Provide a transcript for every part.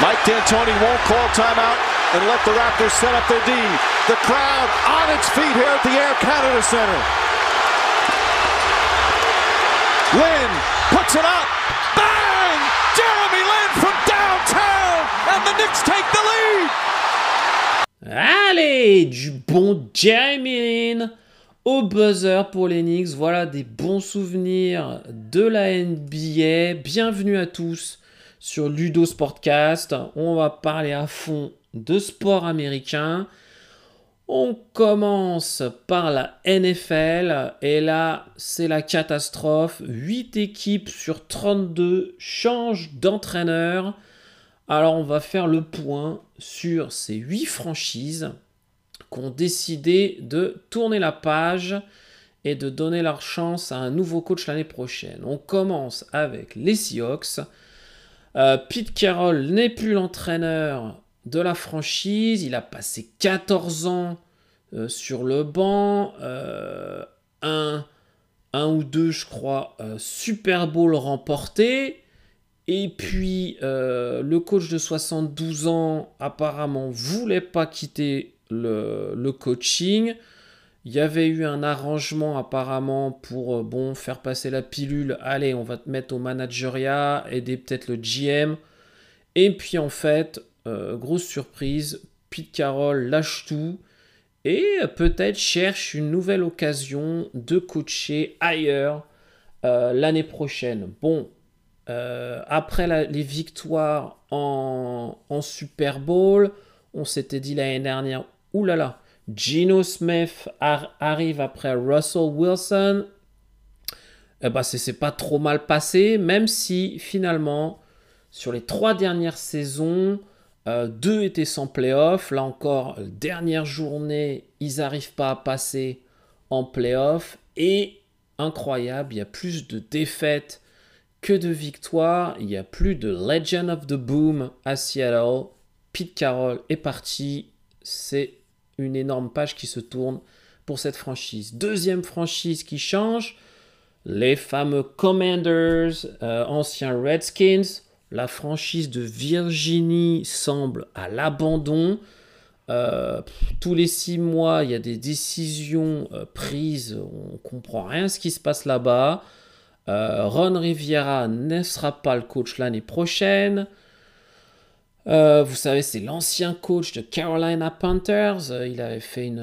Mike D'Antoni won't call timeout and let the Raptors set up their D. The crowd on its feet here at the Air Canada Center. Lynn puts it up. Bang! Jeremy Lin from downtown, and the Knicks take the lead. Allez, du bon Jeremy Lin au buzzer pour les Knicks. Voilà des bons souvenirs de la NBA. Bienvenue à tous sur Ludo Sportcast. On va parler à fond de sport américain. On commence par la NFL et là c'est la catastrophe. 8 équipes sur 32 changent d'entraîneur. Alors on va faire le point sur ces 8 franchises qui ont décidé de tourner la page et de donner leur chance à un nouveau coach l'année prochaine. On commence avec les Seahawks. Euh, Pete Carroll n'est plus l'entraîneur de la franchise. Il a passé 14 ans euh, sur le banc. Euh, un, ou deux, je crois, Super Bowl remporté. Et puis, le coach de 72 ans, apparemment, voulait pas quitter le, coaching. Il y avait eu un arrangement apparemment pour bon faire passer la pilule. Allez, on va te mettre au manageriat, aider peut-être le GM. Et puis en fait, euh, grosse surprise, Pete Carroll lâche tout et peut-être cherche une nouvelle occasion de coacher ailleurs euh, l'année prochaine. Bon, euh, après les victoires en, en, Super Bowl, on s'était dit l'année dernière, oulala, Geno Smith arrive après Russell Wilson. Eh ben, c'est pas trop mal passé, même si finalement, sur les trois dernières saisons, euh, deux étaient sans playoff. Là encore, dernière journée, ils n'arrivent pas à passer en playoff. Et incroyable, il y a plus de défaites que de victoires. Il y a plus de Legend of the Boom à Seattle. Pete Carroll est parti. C'est une énorme page qui se tourne pour cette franchise. Deuxième franchise qui change, les fameux Commanders, euh, anciens Redskins. La franchise de Virginie semble à l'abandon. Euh, tous les six mois, il y a des décisions euh, prises. On comprend rien ce qui se passe là-bas. Ron Riviera ne sera pas le coach l'année prochaine. Euh, vous savez, c'est l'ancien coach de Carolina Panthers. Euh, il avait fait une,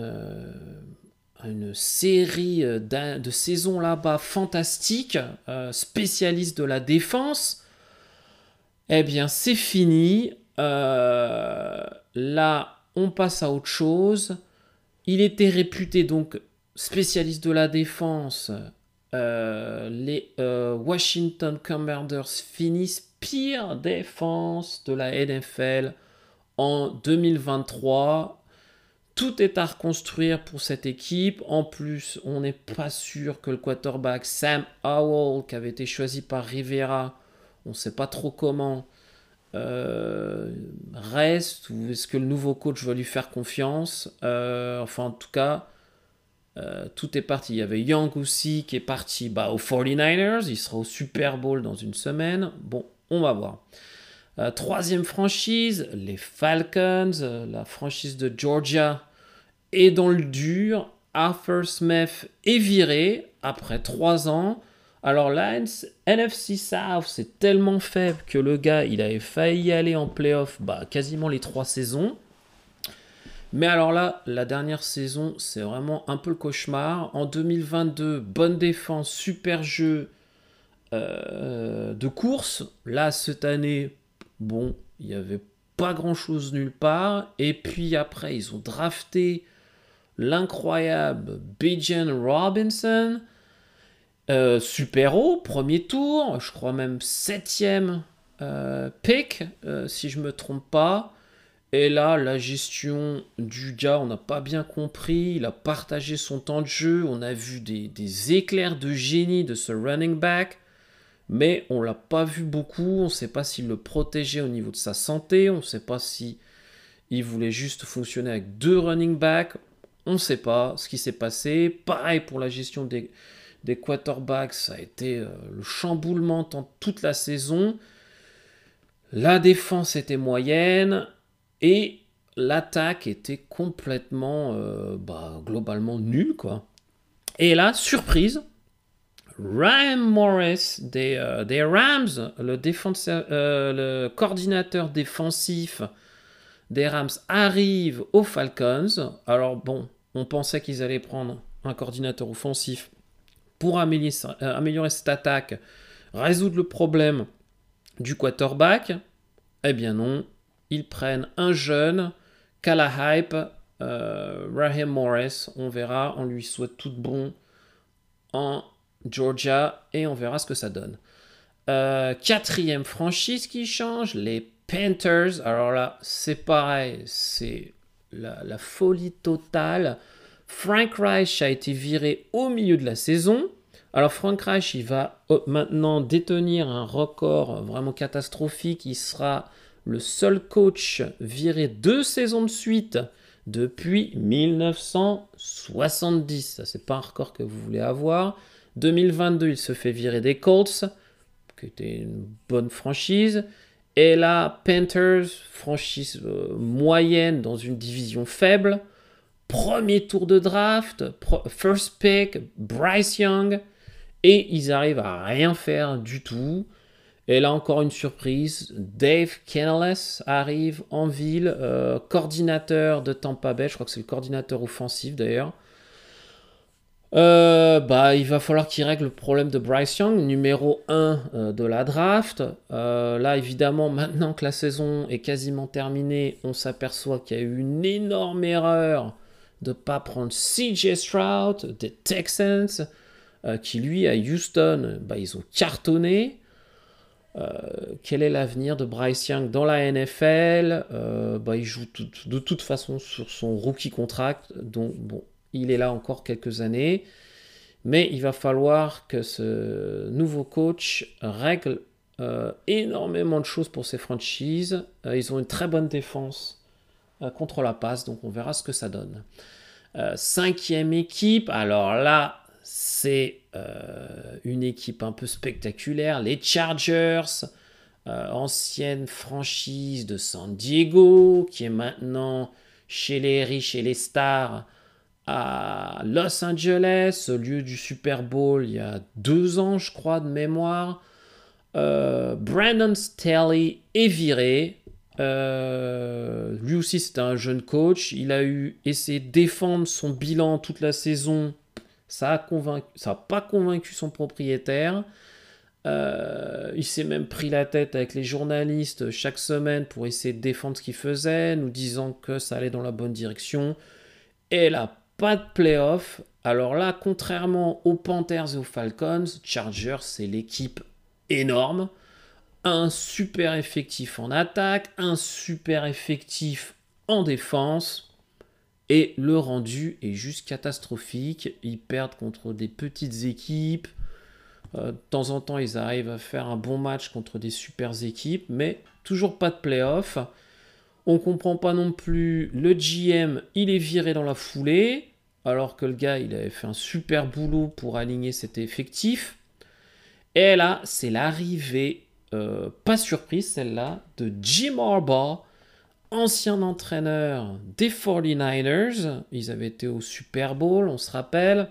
euh, série de saisons là-bas fantastique, spécialiste de la défense. Eh bien, c'est fini. là, on passe à autre chose. Il était réputé donc spécialiste de la défense. Les Washington Commanders finissent pire défense de la NFL en 2023. Tout est à reconstruire pour cette équipe. En plus, on n'est pas sûr que le quarterback Sam Howell, qui avait été choisi par Rivera, on ne sait pas trop comment, euh, reste ou est-ce que le nouveau coach va lui faire confiance. Euh, enfin, en tout cas, euh, tout est parti. Il y avait Young aussi qui est parti bah, aux 49ers. Il sera au Super Bowl dans une semaine. Bon, on va voir. Euh, troisième franchise, les Falcons, euh, la franchise de Georgia est dans le dur. Arthur Smith est viré après trois ans. Alors là, NFC South, c'est tellement faible que le gars, il avait failli aller en playoff bah, quasiment les trois saisons. Mais alors là, la dernière saison, c'est vraiment un peu le cauchemar. En 2022, bonne défense, super jeu, euh, de course. Là, cette année, bon, il n'y avait pas grand-chose nulle part. Et puis après, ils ont drafté l'incroyable Bijan Robinson. Euh, super haut, premier tour, je crois même septième euh, pick, si je me trompe pas. Et là, la gestion du gars, on n'a pas bien compris. Il a partagé son temps de jeu. On a vu des, éclairs de génie de ce running back mais on l'a pas vu beaucoup. On ne sait pas s'il le protégeait au niveau de sa santé. On ne sait pas si voulait juste fonctionner avec deux running backs. On ne sait pas ce qui s'est passé. Pareil pour la gestion des, des quarterbacks, ça a été euh, le chamboulement toute la saison. La défense était moyenne et l'attaque était complètement, euh, bah, globalement nulle, quoi. Et là, surprise, Ryan Morris des, euh, des Rams, le, euh, le coordinateur défensif des Rams, arrive aux Falcons. Alors bon, on pensait qu'ils allaient prendre un coordinateur offensif pour améliorer cette attaque, résoudre le problème du quarterback. Eh bien non, ils prennent un jeune, qu'à la hype, euh, Raheem Morris, on verra, on lui souhaite tout bon en Georgia et on verra ce que ça donne. Euh, quatrième franchise qui change, les Panthers. Alors là, c'est pareil, c'est la, folie totale. Frank Reich a été viré au milieu de la saison. Alors Frank Reich, il va euh, maintenant détenir un record vraiment catastrophique. Il sera le seul coach viré deux saisons de suite depuis 1970. Ça, c'est pas un record que vous voulez avoir. 2022, il se fait virer des Colts, qui était une bonne franchise. Et là, Panthers, franchise euh, moyenne dans une division faible. Premier tour de draft, first pick, Bryce Young. Et ils arrivent à rien faire du tout. Et là encore une surprise, Dave Canales arrive en ville, euh, coordinateur de Tampa Bay, je crois que c'est le coordinateur offensif d'ailleurs. Euh, bah, il va falloir qu'il règle le problème de Bryce Young, numéro 1 euh, de la draft. là, évidemment, maintenant que la saison est quasiment terminée, on s'aperçoit qu'il y a eu une énorme erreur de ne pas prendre CJ Stroud des Texans. Qui lui à Houston, bah, ils ont cartonné. Euh, quel est l'avenir de Bryce Young dans la NFL euh, bah, Il joue de toute façon sur son rookie contract, donc bon, il est là encore quelques années. Mais il va falloir que ce nouveau coach règle énormément de choses pour ses franchises. ils ont une très bonne défense contre la passe, donc on verra ce que ça donne. cinquième équipe, alors là, c'est euh, une équipe un peu spectaculaire. Les Chargers, euh, ancienne franchise de San Diego, qui est maintenant chez les riches et les stars à Los Angeles, au lieu du Super Bowl il y a deux ans, je crois, de mémoire. Euh, Brandon Staley est viré. lui aussi, c'était un jeune coach. Il a eu essayé de défendre son bilan toute la saison ça n'a pas convaincu son propriétaire. Euh, il s'est même pris la tête avec les journalistes chaque semaine pour essayer de défendre ce qu'il faisait, nous disant que ça allait dans la bonne direction. Et là, pas de playoff. Alors là, contrairement aux Panthers et aux Falcons, Chargers, c'est l'équipe énorme. Un super effectif en attaque, un super effectif en défense. Et le rendu est juste catastrophique. Ils perdent contre des petites équipes. Euh, de temps en temps, ils arrivent à faire un bon match contre des super équipes, mais toujours pas de playoff. On comprend pas non plus. Le GM, il est viré dans la foulée, alors que le gars, il avait fait un super boulot pour aligner cet effectif. Et là, c'est l'arrivée, euh, pas surprise celle-là, de Jim Harbaugh ancien entraîneur des 49ers. Ils avaient été au Super Bowl, on se rappelle.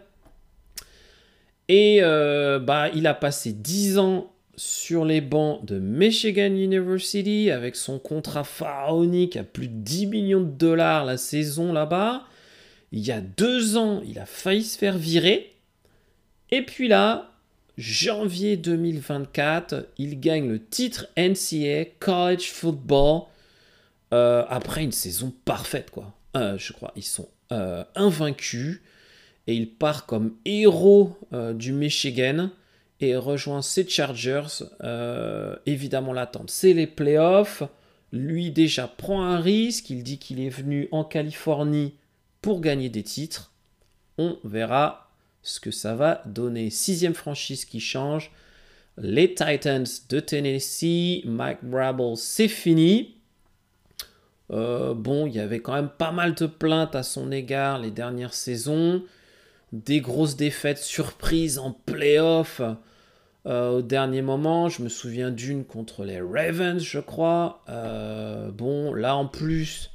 Et euh, bah, il a passé 10 ans sur les bancs de Michigan University avec son contrat pharaonique à plus de 10 millions de dollars la saison là-bas. Il y a deux ans, il a failli se faire virer. Et puis là, janvier 2024, il gagne le titre NCAA College Football euh, après une saison parfaite, quoi. Euh, je crois. Ils sont euh, invaincus et il part comme héros du Michigan et rejoint ses Chargers. évidemment, l'attente, c'est les playoffs. Lui déjà prend un risque. Il dit qu'il est venu en Californie pour gagner des titres. On verra ce que ça va donner. Sixième franchise qui change. Les Titans de Tennessee. Mike Brabble, c'est fini. Euh, bon, il y avait quand même pas mal de plaintes à son égard les dernières saisons. Des grosses défaites surprises en playoff. au dernier moment. Je me souviens d'une contre les Ravens, je crois. bon, là en plus,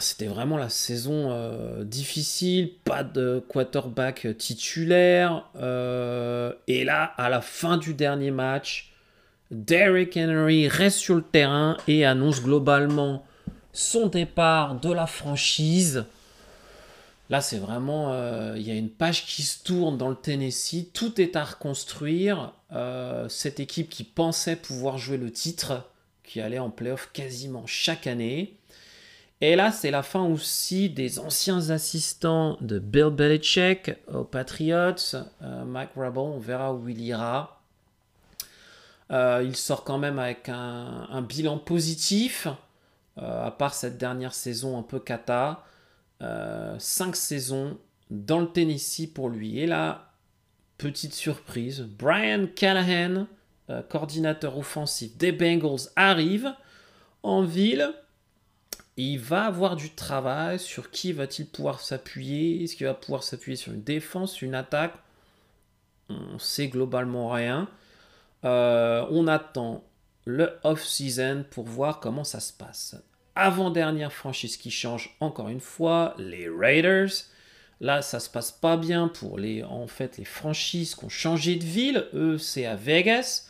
c'était vraiment la saison euh, difficile, pas de quarterback titulaire. Euh, et là, à la fin du dernier match, Derrick Henry reste sur le terrain et annonce globalement son départ de la franchise. Là, c'est vraiment, euh, il y a une page qui se tourne dans le Tennessee. Tout est à reconstruire. cette équipe qui pensait pouvoir jouer le titre, qui allait en playoff quasiment chaque année. Et là, c'est la fin aussi des anciens assistants de Bill Belichick aux Patriots. Euh, Mike Rabel, on verra où il ira. Euh, il sort quand même avec un, bilan positif, euh, à part cette dernière saison un peu cata. cinq saisons dans le Tennessee pour lui. Et là, petite surprise, Brian Callahan, coordinateur offensif des Bengals, arrive en ville il va avoir du travail. Sur qui va-t-il pouvoir s'appuyer Est-ce qu'il va pouvoir s'appuyer sur une défense, une attaque? On sait globalement rien. Euh, on attend le off-season pour voir comment ça se passe. Avant-dernière franchise qui change encore une fois, les Raiders. Là, ça se passe pas bien pour les, en fait, les franchises qui ont changé de ville. Eux, c'est à Vegas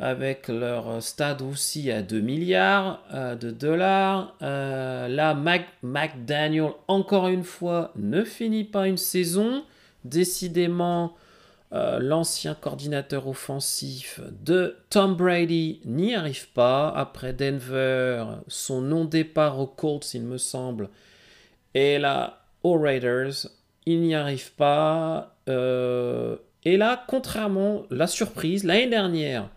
avec leur stade aussi à 2 milliards euh, de dollars. Euh, là, McDaniel, encore une fois, ne finit pas une saison. Décidément, euh, l'ancien coordinateur offensif de Tom Brady n'y arrive pas. Après Denver, son non-départ aux Colts, il me semble, et là, aux Raiders, il n'y arrive pas. et là, contrairement, la surprise, l'année dernière,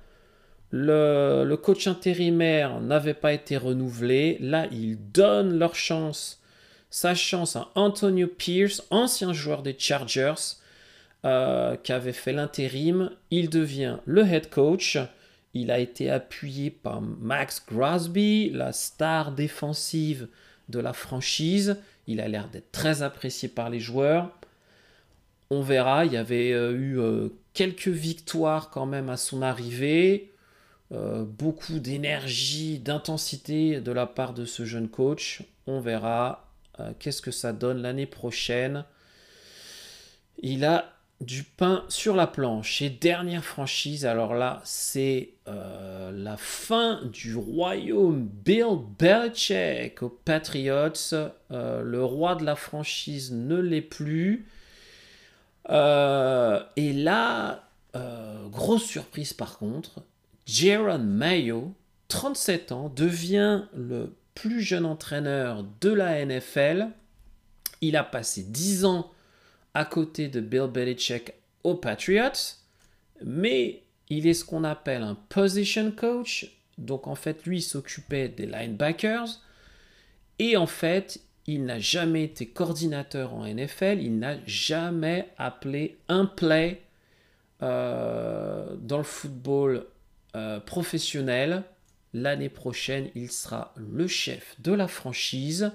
le, coach intérimaire n'avait pas été renouvelé. Là, ils donnent leur chance, sa chance à Antonio Pierce, ancien joueur des Chargers, euh, qui avait fait l'intérim. Il devient le head coach. Il a été appuyé par Max Grasby, la star défensive de la franchise. Il a l'air d'être très apprécié par les joueurs. On verra, il y avait euh, eu euh, quelques victoires quand même à son arrivée. Beaucoup d'énergie, d'intensité de la part de ce jeune coach. On verra qu'est-ce que ça donne l'année prochaine. Il a du pain sur la planche. Et dernière franchise, alors là, c'est euh, la fin du royaume Bill Belichick aux Patriots. le roi de la franchise ne l'est plus. et là, grosse surprise par contre, Jaron Mayo, 37 ans, devient le plus jeune entraîneur de la NFL. Il a passé 10 ans à côté de Bill Belichick aux Patriots, mais il est ce qu'on appelle un position coach. Donc en fait, lui, il s'occupait des linebackers. Et en fait, il n'a jamais été coordinateur en NFL. Il n'a jamais appelé un play euh, dans le football euh, professionnel. L'année prochaine, il sera le chef de la franchise.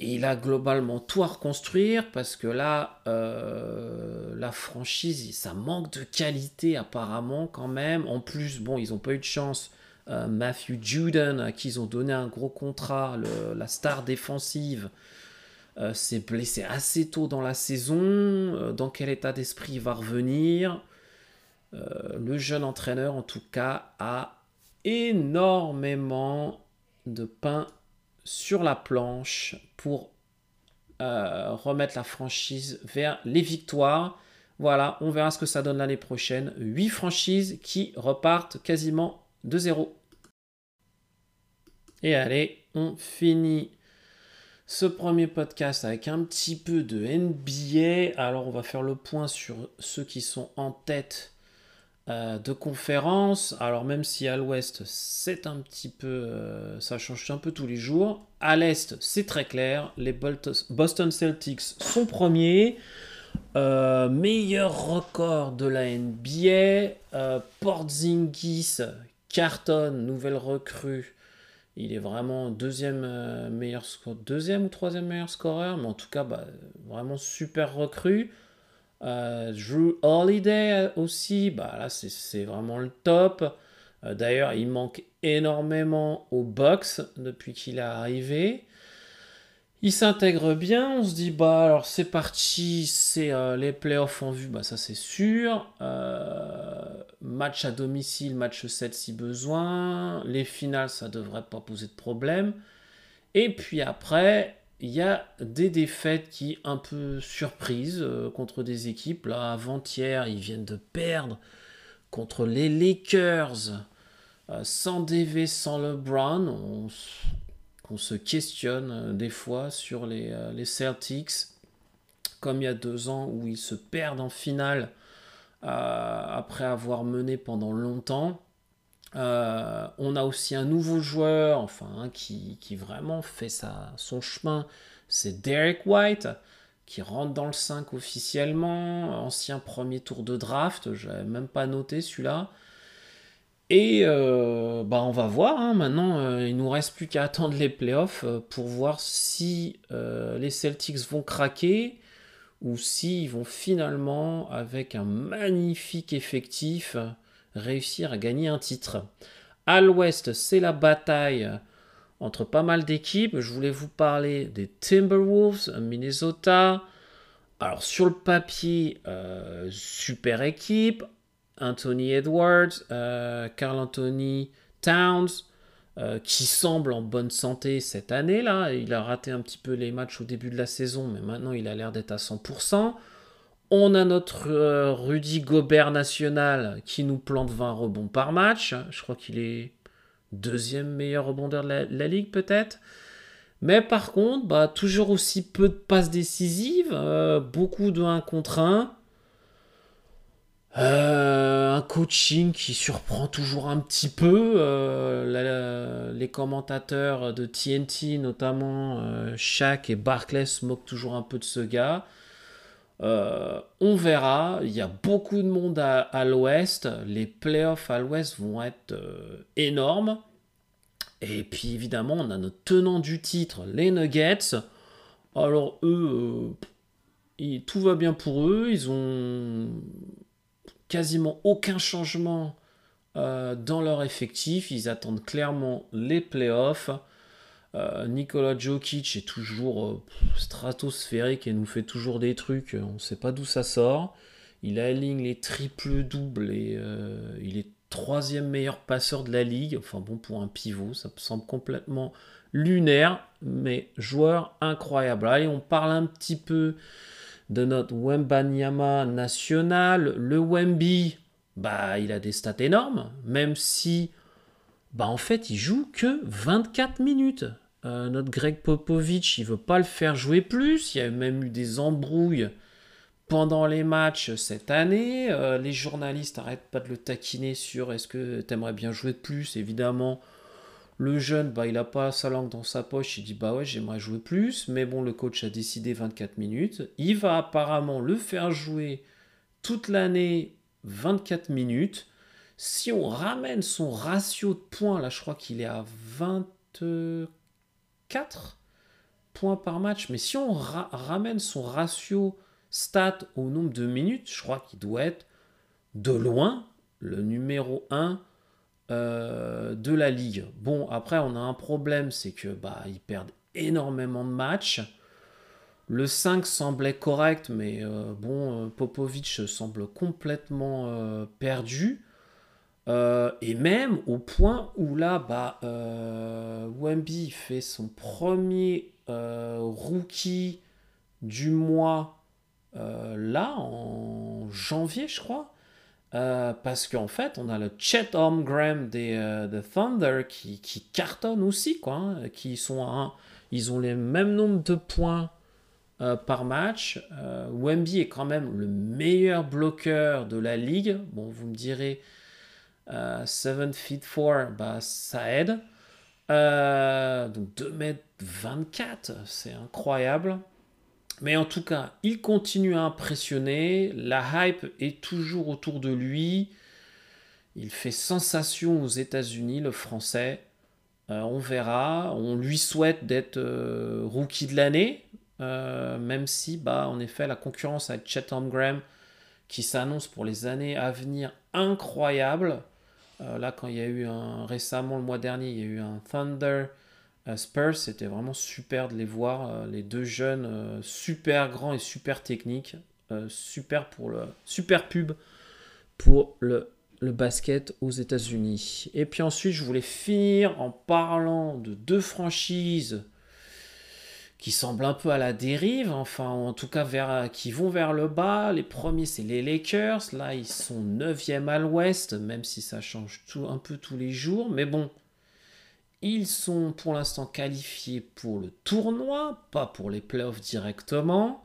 Il a globalement tout à reconstruire parce que là, euh, la franchise, ça manque de qualité apparemment quand même. En plus, bon, ils n'ont pas eu de chance. Euh, Matthew Juden, à qui ils ont donné un gros contrat, la star défensive, s'est blessé assez tôt dans la saison. dans quel état d'esprit il va revenir? Euh, le jeune entraîneur, en tout cas, a énormément de pain sur la planche pour euh, remettre la franchise vers les victoires. Voilà, on verra ce que ça donne l'année prochaine. 8 franchises qui repartent quasiment de zéro. Et allez, on finit ce premier podcast avec un petit peu de NBA. Alors on va faire le point sur ceux qui sont en tête euh, de conférences. Alors même si à l'ouest c'est un petit peu, euh, ça change un peu tous les jours. À l'est c'est très clair, les Boston Celtics sont premiers. Euh, meilleur record de la NBA. Porzingis carton, nouvelle recrue. Il est vraiment deuxième meilleur deuxième ou troisième meilleur scoreur, mais en tout cas bah, vraiment super recrue. Drew Holiday aussi, bah là c'est vraiment le top. D'ailleurs, il manque énormément au box depuis qu'il est arrivé. Il s'intègre bien, on se dit bah alors c'est parti, c'est euh, les playoffs en vue, bah ça c'est sûr. Euh, match à domicile, match 7 si besoin. Les finales, ça devrait pas poser de problème. Et puis après, il y a des défaites qui un peu surprises euh, contre des équipes. Là, avant-hier, ils viennent de perdre contre les Lakers. sans DV, sans LeBron. On, on se questionne euh, des fois sur euh, les, Celtics, comme il y a deux ans où ils se perdent en finale euh, après avoir mené pendant longtemps. On a aussi un nouveau joueur, enfin, qui, vraiment fait sa, son chemin, c'est Derek White, qui rentre dans le 5 officiellement, ancien premier tour de draft, je n'avais même pas noté celui-là. Et euh, bah on va voir, hein. maintenant euh, il nous reste plus qu'à attendre les playoffs euh, pour voir si les Celtics vont craquer ou s'ils vont finalement, avec un magnifique effectif, réussir à gagner un titre. À l'ouest, c'est la bataille entre pas mal d'équipes. Je voulais vous parler des Timberwolves, Minnesota. Alors sur le papier, super équipe. Anthony Edwards, euh, Carl Anthony Towns, euh, qui semble en bonne santé cette année-là. Il a raté un petit peu les matchs au début de la saison, mais maintenant il a l'air d'être à 100%. On a notre euh, Rudy Gobert national qui nous plante 20 rebonds par match. Je crois qu'il est deuxième meilleur rebondeur de la, ligue peut-être. Mais par contre, bah, toujours aussi peu de passes décisives, beaucoup de 1 contre 1. Euh, un coaching qui surprend toujours un petit peu. Euh, les commentateurs de TNT, notamment euh, Shaq et Barclays, se moquent toujours un peu de ce gars. On verra. Il y a beaucoup de monde à, l'ouest. Les playoffs à l'ouest vont être énormes. Et puis évidemment, on a notre tenant du titre, les Nuggets. Alors eux, tout va bien pour eux. Ils ont quasiment aucun changement euh, dans leur effectif. Ils attendent clairement les playoffs. Euh, Nikola Jokic est toujours euh, stratosphérique et nous fait toujours des trucs, on ne sait pas d'où ça sort. Il aligne les triples doubles et il est troisième meilleur passeur de la ligue. Enfin bon, pour un pivot, ça me semble complètement lunaire, mais joueur incroyable. Allez, on parle un petit peu de notre Wembanyama national. Le Wemby, bah, il a des stats énormes, même si, bah, en fait, il joue que 24 minutes. Euh, notre Greg Popovich, il veut pas le faire jouer plus. Il y a même eu des embrouilles pendant les matchs cette année. Euh, les journalistes n'arrêtent pas de le taquiner sur est-ce que tu aimerais bien jouer de plus, évidemment. Le jeune, bah, il n'a pas sa langue dans sa poche, il dit bah ouais, j'aimerais jouer plus, mais bon, le coach a décidé 24 minutes. Il va apparemment le faire jouer toute l'année 24 minutes. Si on ramène son ratio de points, là je crois qu'il est à 24 points par match, mais si on ramène son ratio stat au nombre de minutes, je crois qu'il doit être de loin le numéro 1 euh, de la ligue. Bon, après, on a un problème, c'est que bah, ils perdent énormément de matchs. Le 5 semblait correct, mais euh, bon, euh, Popovic semble complètement perdu. Et même au point où là, bah, Wemby fait son premier rookie du mois là, en janvier, je crois. Euh, parce qu'en fait, on a le Chet Holmgren des euh, Thunder qui, qui, cartonne aussi, quoi. Hein, qui sont ils ont les mêmes nombres de points euh, par match. Wemby est quand même le meilleur bloqueur de la ligue. Bon, vous me direz, 7 feet 4, bah, ça aide. donc 2 mètres 24, c'est incroyable. Mais en tout cas, il continue à impressionner. La hype est toujours autour de lui. Il fait sensation aux États-Unis, le français. Euh, on verra. On lui souhaite d'être euh, rookie de l'année. même si, bah, en effet, la concurrence avec Chet Graham qui s'annonce pour les années à venir incroyable. Là, quand il y a eu un récemment le mois dernier, il y a eu un Thunder Spurs, c'était vraiment super de les voir, les deux jeunes super grands et super techniques, super pour le super pub pour le le basket aux États-Unis. Et puis ensuite, je voulais finir en parlant de deux franchises qui semblent un peu à la dérive, enfin en tout cas vers, qui vont vers le bas. Les premiers, c'est les Lakers. Là, ils sont 9e à l'ouest, même si ça change tout, un peu tous les jours. Mais bon, ils sont pour l'instant qualifiés pour le tournoi, pas pour les playoffs directement.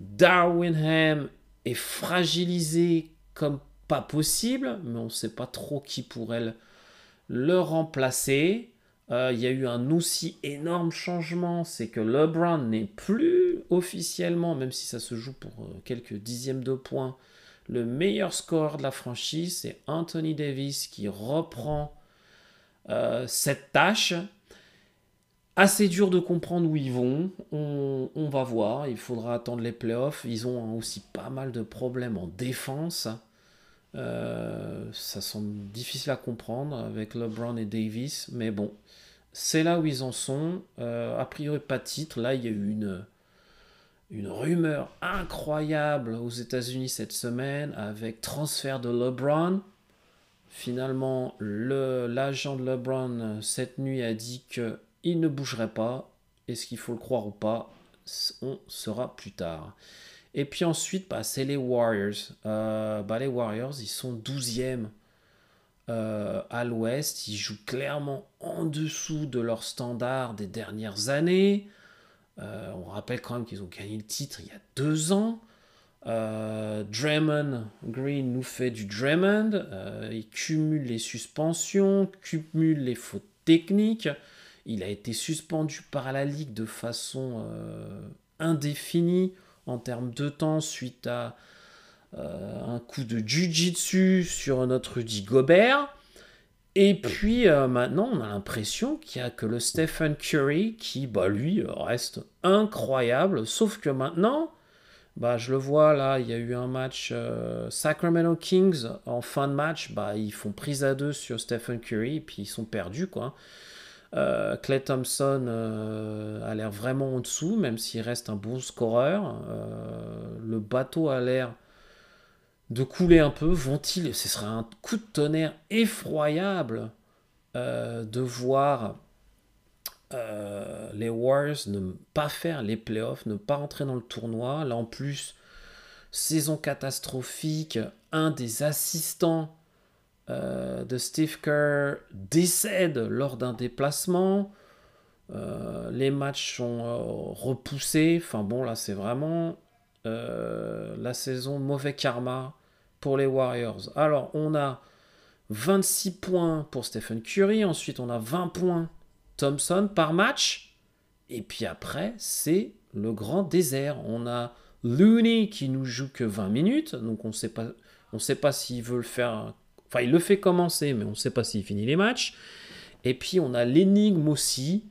Darwinham est fragilisé comme pas possible, mais on ne sait pas trop qui pourrait le, remplacer. Euh, il y a eu un aussi énorme changement, c'est que LeBron n'est plus officiellement, même si ça se joue pour euh, quelques dixièmes de points, le meilleur score de la franchise. C'est Anthony Davis qui reprend euh, cette tâche. Assez dur de comprendre où ils vont. On, on, va voir. Il faudra attendre les playoffs. Ils ont aussi pas mal de problèmes en défense. Euh, ça semble difficile à comprendre avec LeBron et Davis, mais bon, c'est là où ils en sont. Euh, a priori, pas de titre. Là, il y a eu une, une rumeur incroyable aux États-Unis cette semaine avec transfert de LeBron. Finalement, l'agent de LeBron cette nuit a dit qu'il ne bougerait pas. Est-ce qu'il faut le croire ou pas? On saura plus tard. Et puis ensuite, bah, c'est les Warriors. Euh, bah, les Warriors, ils sont 12e euh, à l'ouest. Ils jouent clairement en dessous de leur standard des dernières années. Euh, on rappelle quand même qu'ils ont gagné le titre il y a deux ans. Draymond Green nous fait du Draymond. il cumule les suspensions, cumule les fautes techniques. Il a été suspendu par la Ligue de façon indéfinie en termes de temps suite à euh, un coup de Jiu-Jitsu sur notre Rudy Gobert. Et puis euh, maintenant, on a l'impression qu'il n'y a que le Stephen Curry qui, bah, lui, reste incroyable. Sauf que maintenant, bah, je le vois là, il y a eu un match euh, Sacramento Kings en fin de match. Bah, ils font prise à deux sur Stephen Curry et puis ils sont perdus. Euh, Clay Thompson euh, a l'air vraiment en dessous, même s'il reste un bon scoreur. Euh, le bateau a l'air de couler un peu. Vont-ils Ce serait un coup de tonnerre effroyable de voir les Warriors ne pas faire les playoffs, ne pas rentrer dans le tournoi. Là en plus, saison catastrophique. Un des assistants euh, de Steve Kerr décède lors d'un déplacement. Euh, les matchs sont euh, repoussés. Enfin bon, là c'est vraiment la saison mauvais karma pour les Warriors. Alors on a 26 points pour Stephen Curry, ensuite on a 20 points Thompson par match. Et puis après, c'est le grand désert. On a Looney qui nous joue que 20 minutes, donc on sait pas, on sait pas s'il veut le faire Enfin, il le fait commencer, mais on ne sait pas s'il finit les matchs. Et puis, on a l'énigme aussi,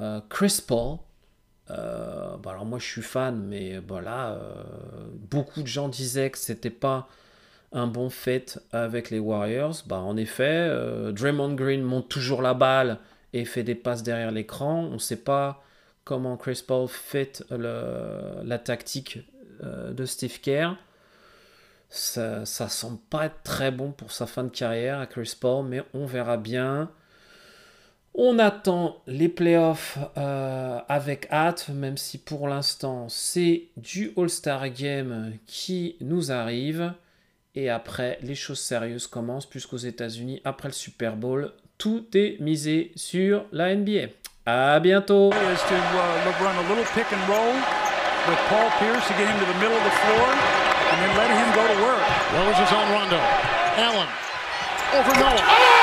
euh, Chris Paul. Euh, bah, alors, moi, je suis fan, mais voilà, euh, beaucoup de gens disaient que c'était pas un bon fait avec les Warriors. Bah, en effet, Draymond Green monte toujours la balle et fait des passes derrière l'écran. On ne sait pas comment Chris Paul fait la tactique de Steve Kerr ça, ça semble pas être très bon pour sa fin de carrière à Chris Paul, mais on verra bien. On attend les playoffs euh, avec hâte, même si pour l'instant c'est du All-Star Game qui nous arrive. Et après, les choses sérieuses commencent, puisqu'aux États-Unis, après le Super Bowl, tout est misé sur la NBA. À bientôt! And then let him go to work. Rose is on Rondo. Allen over Noah. Oh!